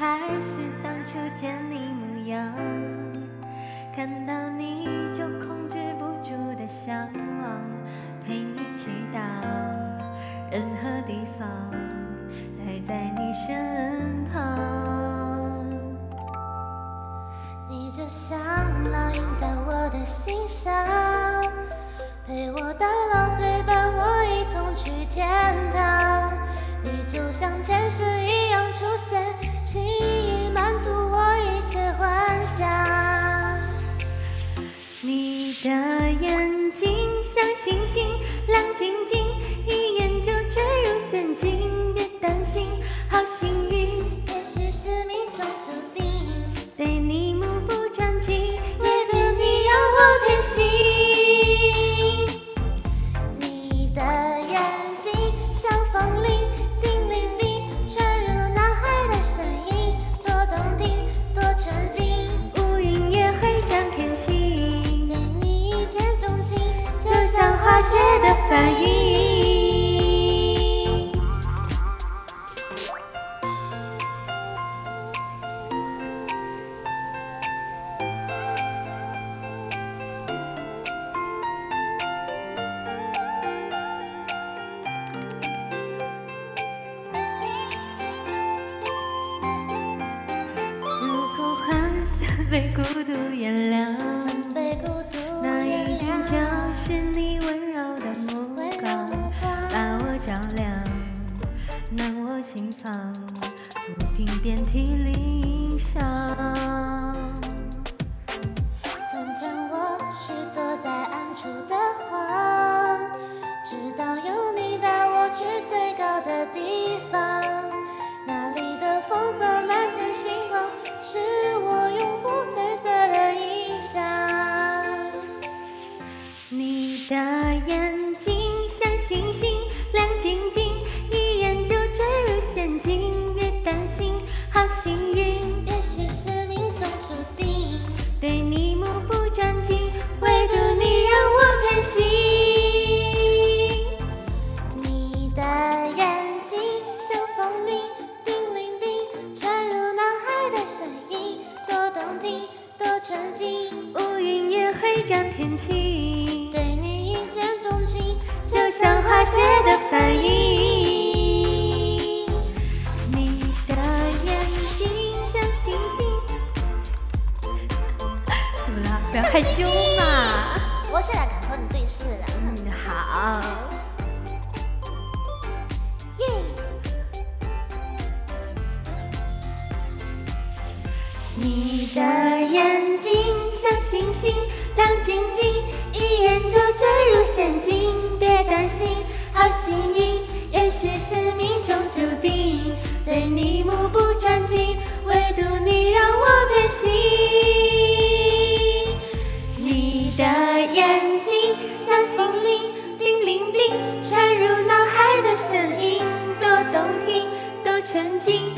还是当初见你模样，看到被孤独原谅，被孤独那一定就是你温柔的目光目，光把我照亮，暖我心房，抚平遍体鳞伤。从前我是你的眼睛像星星，亮晶晶，一眼就坠入陷阱。别担心，好幸运，也许是命中注定，对你目不转睛，唯独你让我偏心。你的眼睛像风铃，叮铃铃，传入脑海的声音，多动听，多纯净。乌云也会讲天晴，化学的反应。你的眼睛像星星，怎么了？不要害羞嘛。我现在敢和你对视了，嗯，好。耶！你的眼睛像星星，亮晶晶，一眼就坠入陷阱。对你目不转睛唯独你让我偏心。你的眼睛像风铃叮铃叮传入脑海的声音多动听多纯净